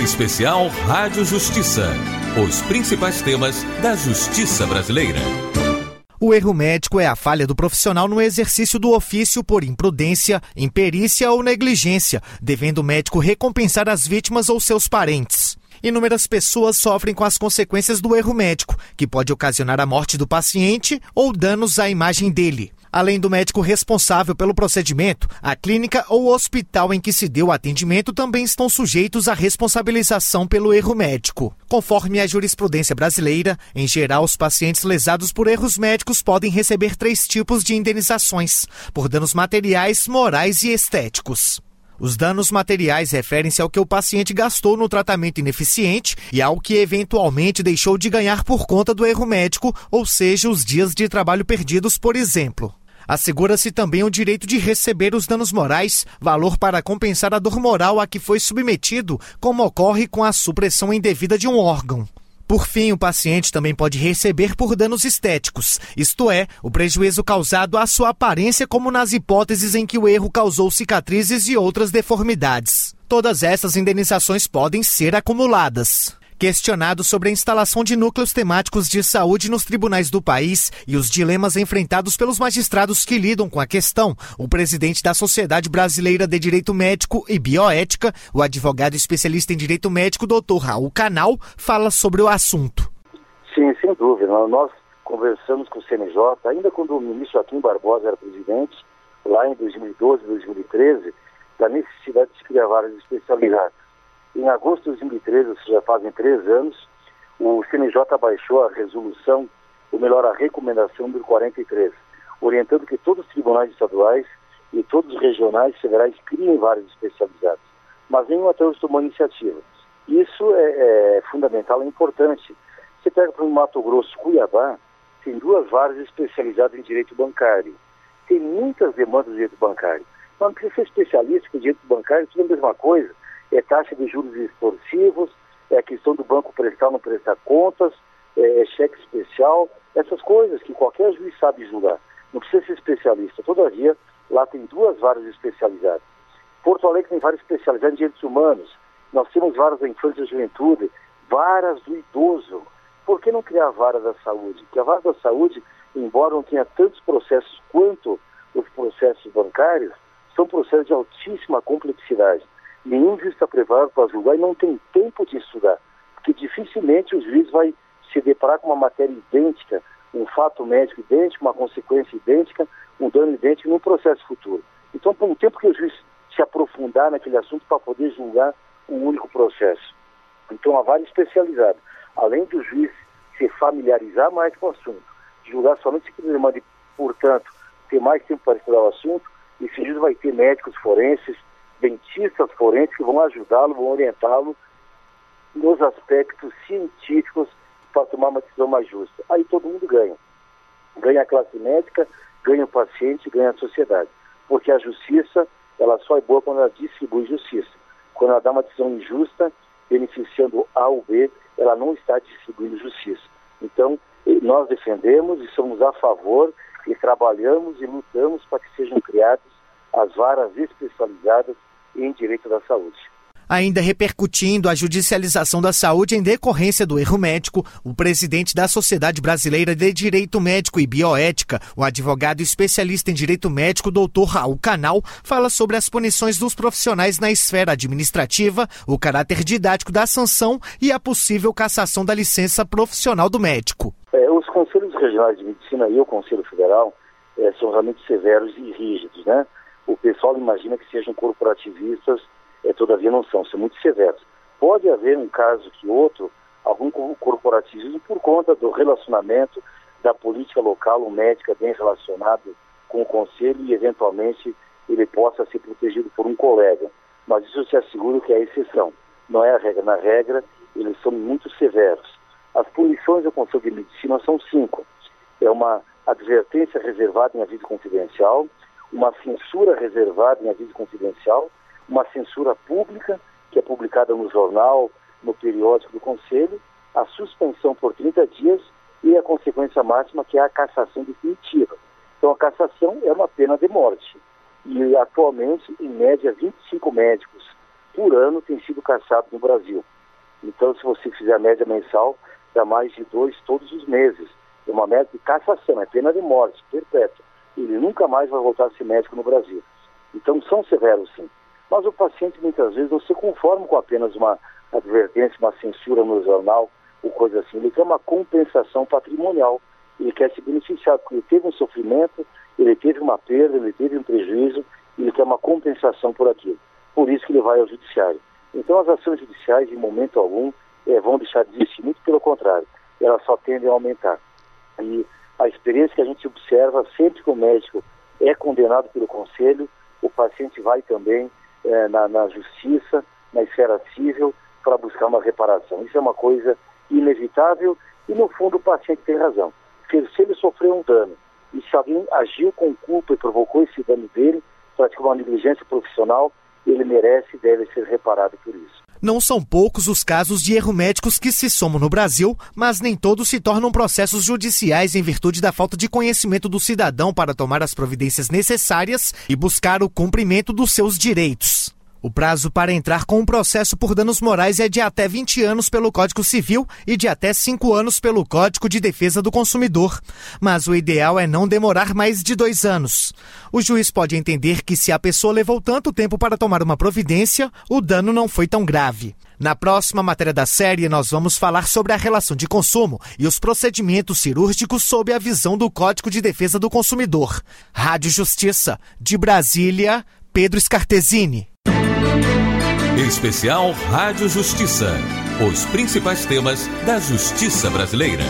Especial Rádio Justiça. Os principais temas da justiça brasileira. O erro médico é a falha do profissional no exercício do ofício por imprudência, imperícia ou negligência, devendo o médico recompensar as vítimas ou seus parentes. Inúmeras pessoas sofrem com as consequências do erro médico, que pode ocasionar a morte do paciente ou danos à imagem dele. Além do médico responsável pelo procedimento, a clínica ou hospital em que se deu o atendimento também estão sujeitos à responsabilização pelo erro médico. Conforme a jurisprudência brasileira, em geral, os pacientes lesados por erros médicos podem receber três tipos de indenizações: por danos materiais, morais e estéticos. Os danos materiais referem-se ao que o paciente gastou no tratamento ineficiente e ao que eventualmente deixou de ganhar por conta do erro médico, ou seja, os dias de trabalho perdidos, por exemplo. Assegura-se também o direito de receber os danos morais, valor para compensar a dor moral a que foi submetido, como ocorre com a supressão indevida de um órgão. Por fim, o paciente também pode receber por danos estéticos, isto é, o prejuízo causado à sua aparência, como nas hipóteses em que o erro causou cicatrizes e outras deformidades. Todas essas indenizações podem ser acumuladas. Questionado sobre a instalação de núcleos temáticos de saúde nos tribunais do país e os dilemas enfrentados pelos magistrados que lidam com a questão, o presidente da Sociedade Brasileira de Direito Médico e Bioética, o advogado especialista em direito médico, doutor Raul Canal, fala sobre o assunto. Sim, sem dúvida. Nós conversamos com o CNJ, ainda quando o ministro Joaquim Barbosa era presidente, lá em 2012, 2013, da necessidade de se criar várias especialidades. Em agosto de 2013, ou seja, fazem três anos, o CNJ baixou a resolução, ou melhor, a recomendação número 43, orientando que todos os tribunais estaduais e todos os regionais federais criem várias especializadas. Mas nenhum até hoje tomou iniciativa. Isso é, é fundamental, é importante. Você pega para o Mato Grosso, Cuiabá, tem duas varas especializadas em direito bancário. Tem muitas demandas de direito bancário. Mas não precisa ser especialista, porque direito bancário é tudo a mesma coisa é taxa de juros extorsivos, é a questão do banco prestar ou não prestar contas, é, é cheque especial, essas coisas que qualquer juiz sabe julgar. Não precisa ser especialista. Todavia, lá tem duas varas especializadas. Porto Alegre tem varas especializadas em direitos humanos. Nós temos varas da infância e juventude, varas do idoso. Por que não criar a vara da saúde? Porque a vara da saúde, embora não tenha tantos processos quanto os processos bancários, são processos de altíssima complexidade nenhum juiz está preparado para julgar e não tem tempo de estudar, porque dificilmente o juiz vai se deparar com uma matéria idêntica, um fato médico idêntico, uma consequência idêntica, um dano idêntico num processo futuro. Então, por um tempo que o juiz se aprofundar naquele assunto para poder julgar um único processo. Então, a vara especializada, além do juiz se familiarizar mais com o assunto, julgar somente se demanda, portanto, ter mais tempo para estudar o assunto, esse juiz vai ter médicos forenses, dentistas forenses que vão ajudá-lo, vão orientá-lo nos aspectos científicos para tomar uma decisão mais justa. Aí todo mundo ganha. Ganha a classe médica, ganha o paciente, ganha a sociedade. Porque a justiça, ela só é boa quando ela distribui justiça. Quando ela dá uma decisão injusta, beneficiando A ou B, ela não está distribuindo justiça. Então, nós defendemos e somos a favor e trabalhamos e lutamos para que sejam criadas as varas especializadas em direito da saúde. Ainda repercutindo a judicialização da saúde em decorrência do erro médico, o presidente da Sociedade Brasileira de Direito Médico e Bioética, o advogado especialista em direito médico, doutor Raul Canal, fala sobre as punições dos profissionais na esfera administrativa, o caráter didático da sanção e a possível cassação da licença profissional do médico. É, os conselhos regionais de medicina e o Conselho Federal é, são realmente severos e rígidos, né? O pessoal imagina que sejam corporativistas, é, todavia não são, são muito severos. Pode haver um caso que outro, algum corporativismo por conta do relacionamento da política local, o médico bem relacionado com o conselho e eventualmente ele possa ser protegido por um colega. Mas isso se assegura que é a exceção, não é a regra. Na regra, eles são muito severos. As punições do Conselho de Medicina são cinco. É uma advertência reservada em aviso confidencial, uma censura reservada em aviso confidencial, uma censura pública, que é publicada no jornal, no periódico do Conselho, a suspensão por 30 dias e a consequência máxima, que é a cassação definitiva. Então, a cassação é uma pena de morte. E, atualmente, em média, 25 médicos por ano têm sido caçados no Brasil. Então, se você fizer a média mensal, dá mais de dois todos os meses. É uma média de cassação, é pena de morte, perpétua. Ele nunca mais vai voltar a ser médico no Brasil. Então, são severos, sim. Mas o paciente, muitas vezes, não se conforma com apenas uma advertência, uma censura no jornal, ou coisa assim. Ele quer uma compensação patrimonial. Ele quer se beneficiar, porque ele teve um sofrimento, ele teve uma perda, ele teve um prejuízo, ele quer uma compensação por aquilo. Por isso que ele vai ao judiciário. Então as ações judiciais, em momento algum, é, vão deixar de existir, muito pelo contrário, elas só tendem a aumentar. E a experiência que a gente observa, sempre que o médico é condenado pelo conselho, o paciente vai também é, na, na justiça, na esfera civil, para buscar uma reparação. Isso é uma coisa inevitável e, no fundo, o paciente tem razão. Se, ele sofreu um dano e se alguém agiu com culpa e provocou esse dano dele, praticou uma negligência profissional, ele merece e deve ser reparado por isso. Não são poucos os casos de erro médicos que se somam no Brasil, mas nem todos se tornam processos judiciais em virtude da falta de conhecimento do cidadão para tomar as providências necessárias e buscar o cumprimento dos seus direitos. O prazo para entrar com um processo por danos morais é de até 20 anos pelo Código Civil e de até 5 anos pelo Código de Defesa do Consumidor. Mas o ideal é não demorar mais de dois anos. O juiz pode entender que se a pessoa levou tanto tempo para tomar uma providência, o dano não foi tão grave. Na próxima matéria da série, nós vamos falar sobre a relação de consumo e os procedimentos cirúrgicos sob a visão do Código de Defesa do Consumidor. Rádio Justiça, de Brasília, Pedro Scartesini. Especial Rádio Justiça. Os principais temas da justiça brasileira.